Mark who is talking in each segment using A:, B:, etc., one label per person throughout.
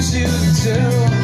A: to
B: too.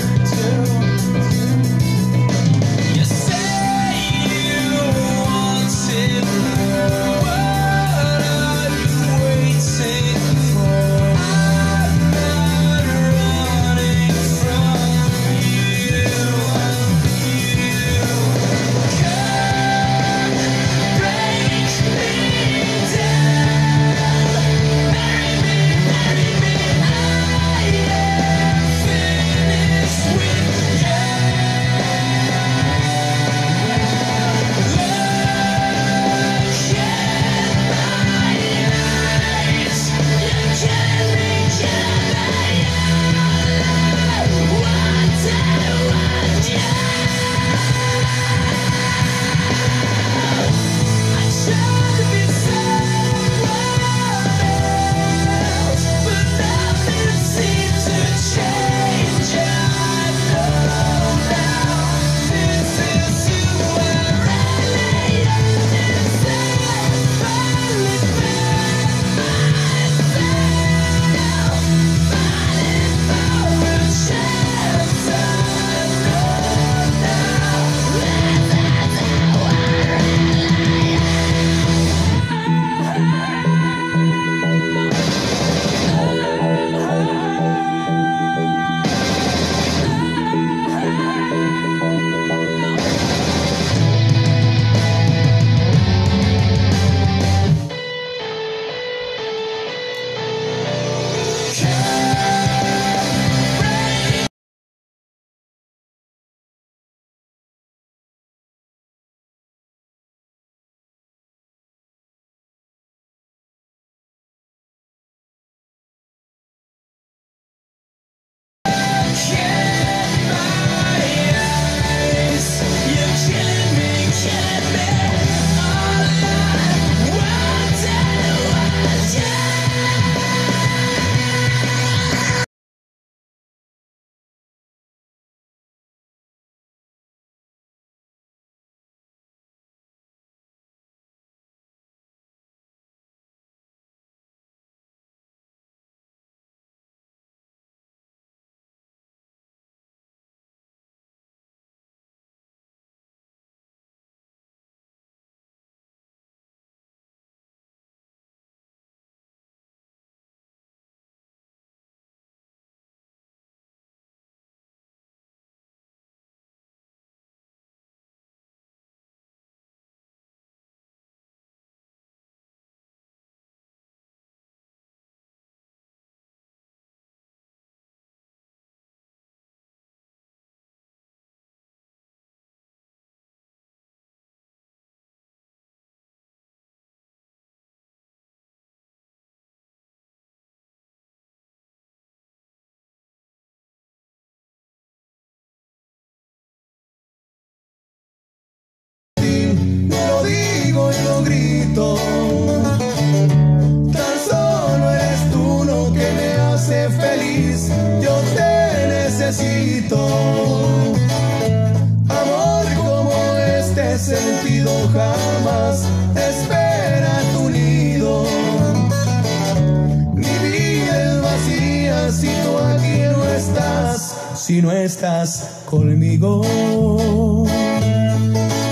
B: estás conmigo.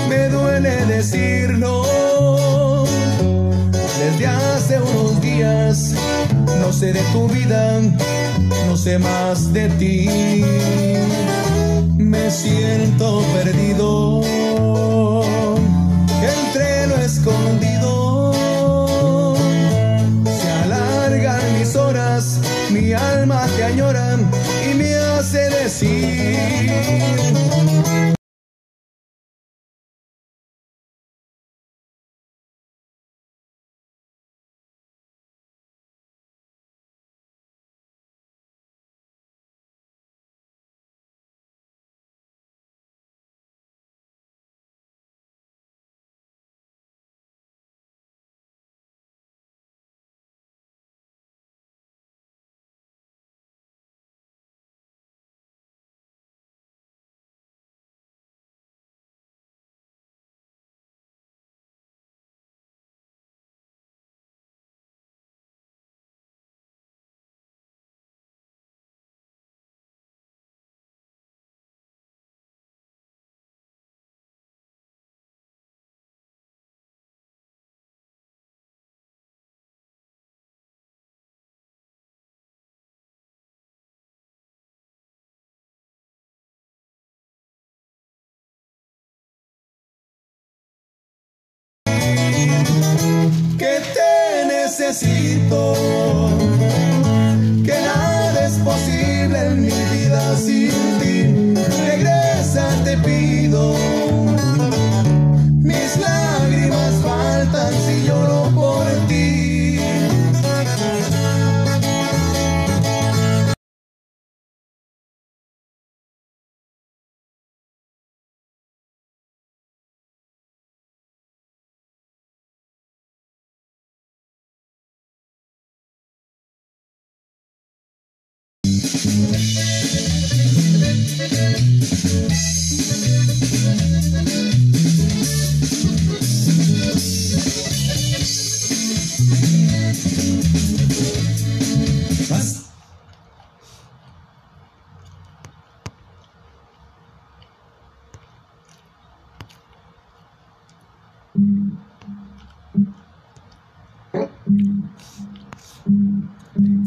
B: Me duele decirlo, desde hace unos días no sé de tu vida, no sé más de ti. Me siento perdido, entre lo escondido. Se alargan mis horas, mi alma decir.
C: Grito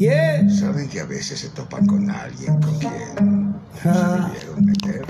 C: Yeah.
B: ¿Saben que a veces se topan con alguien con quien
C: Ah.
B: se debieron meter?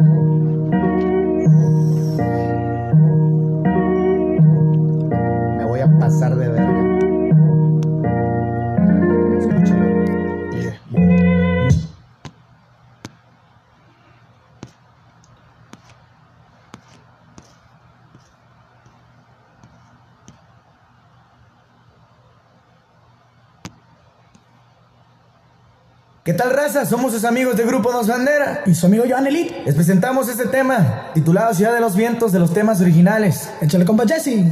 D: Me voy a pasar de verga. ¿Qué tal raza? Somos sus amigos de Grupo Dos Bandera.
E: Y su amigo Joan Elite.
D: Les presentamos este tema, titulado Ciudad de los Vientos de los temas originales.
E: Échale compa Jesse.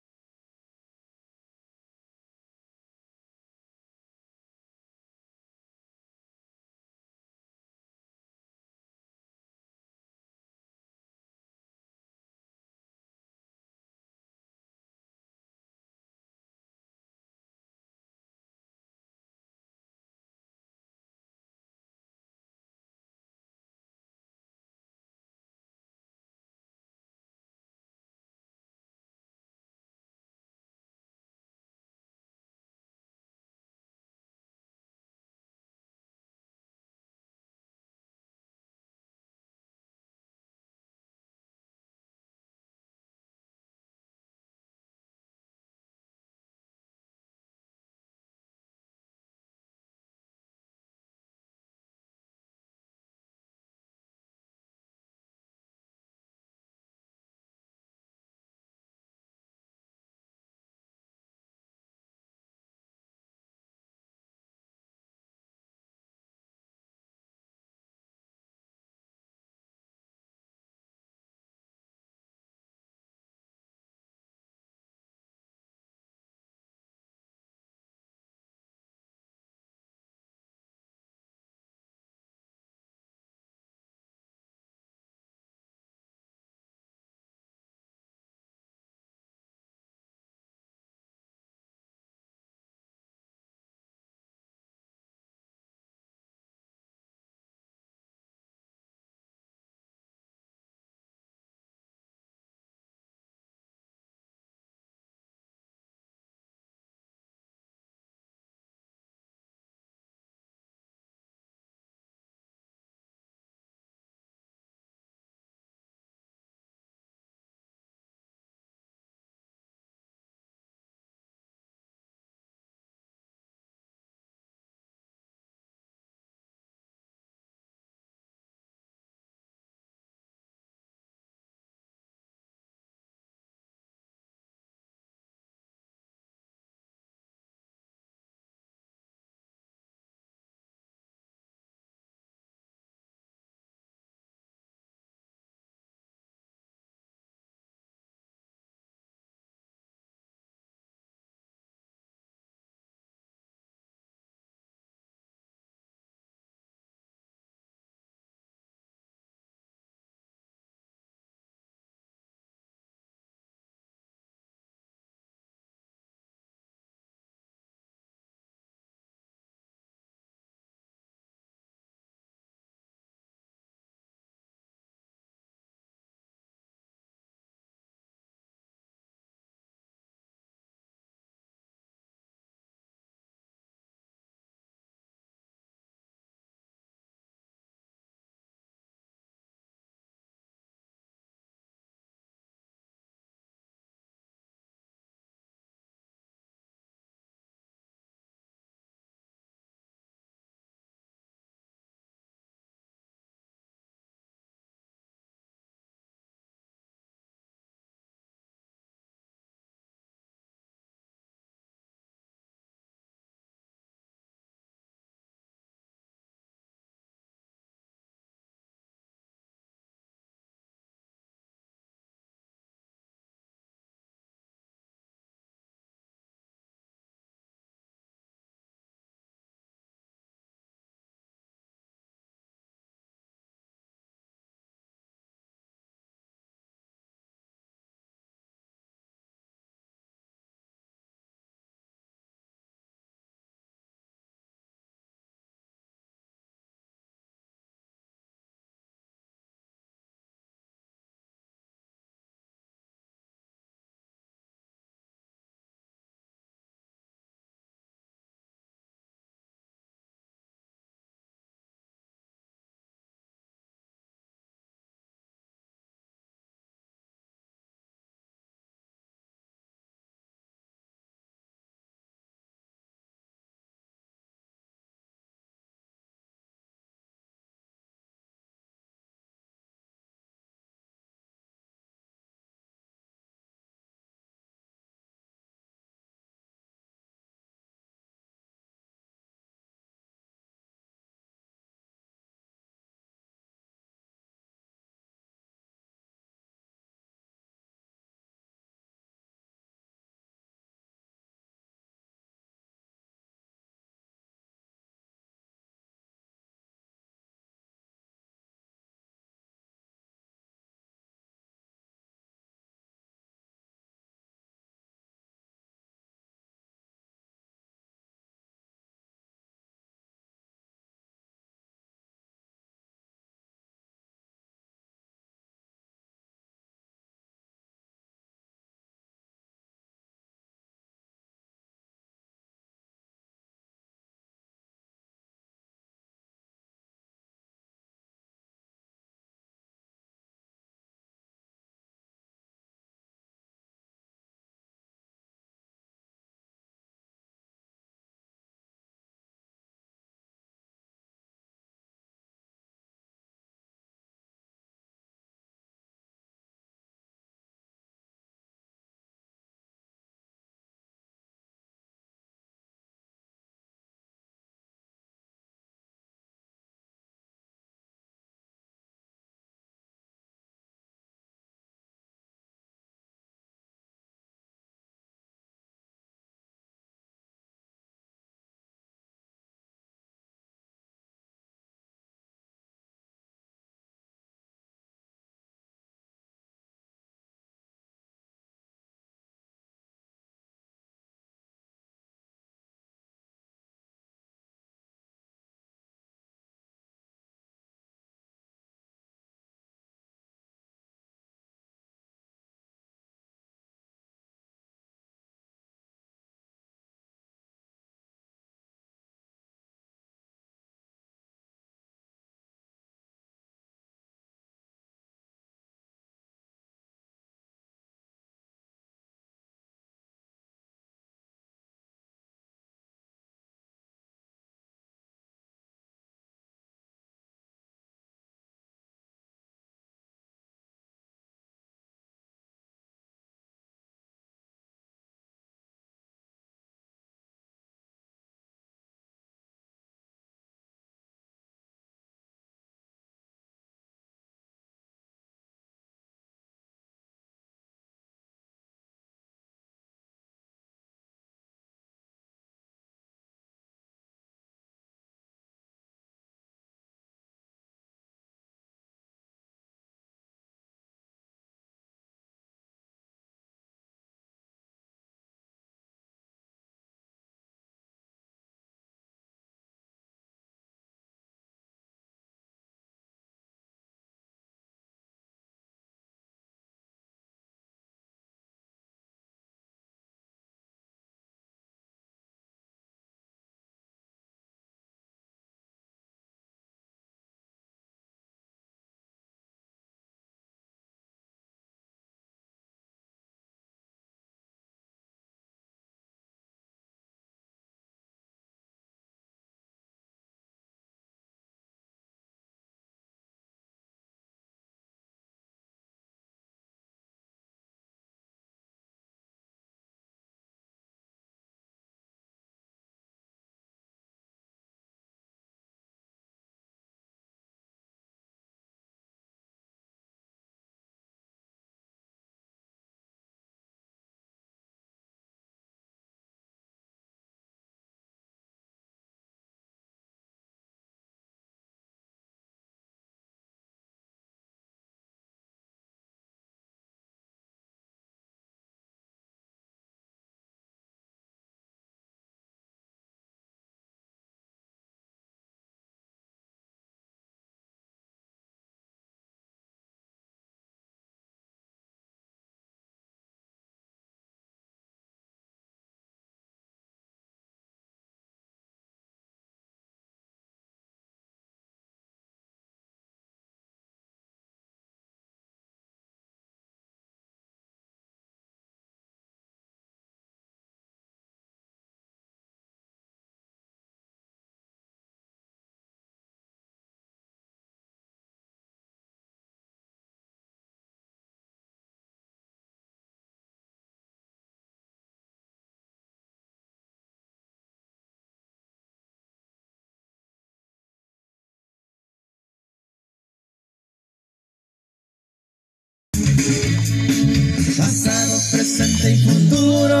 F: Pasado, presente y futuro,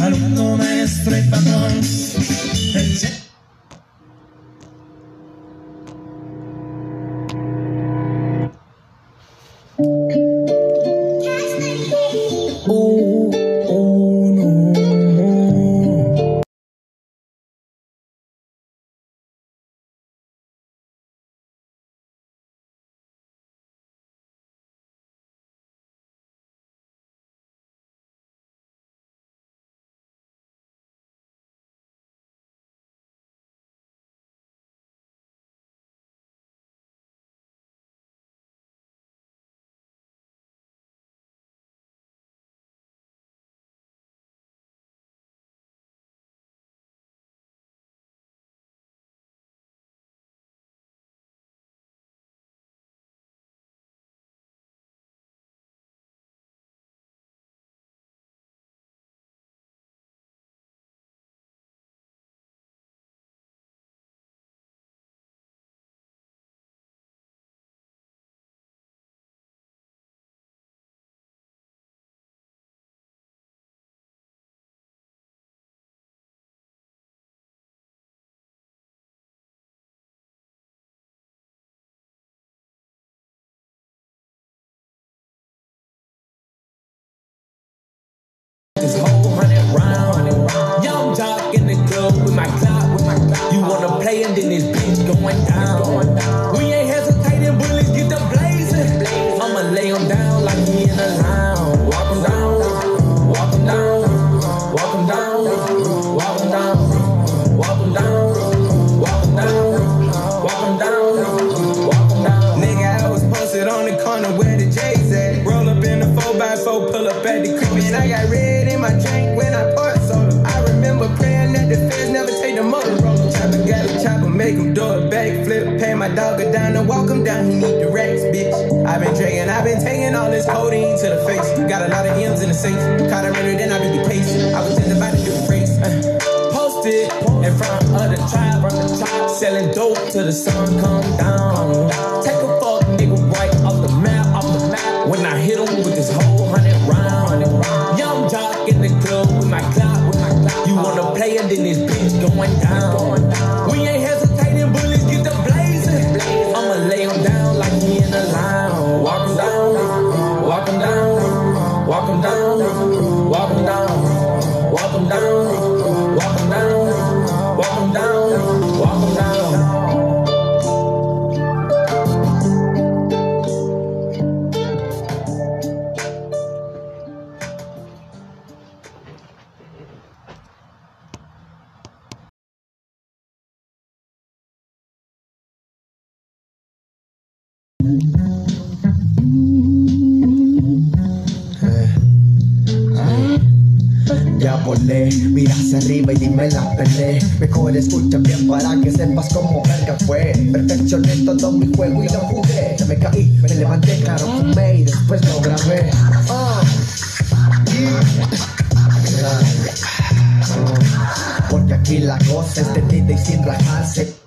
F: alumno, maestro y patrón.
G: safe. Caught a runner, then I be the pace. I was just about to do race. Uh,
B: posted in front of the tribe, from the tribe, selling dope till the sun come down.
F: arriba y dime la peleé. Mejor escucha bien para que sepas cómo verga fue. Perfeccioné todo mi juego y lo jugué. Ya me caí, me levanté, claro, fumé y después lo grabé. Ah, Porque aquí la cosa es tendida y sin rajarse.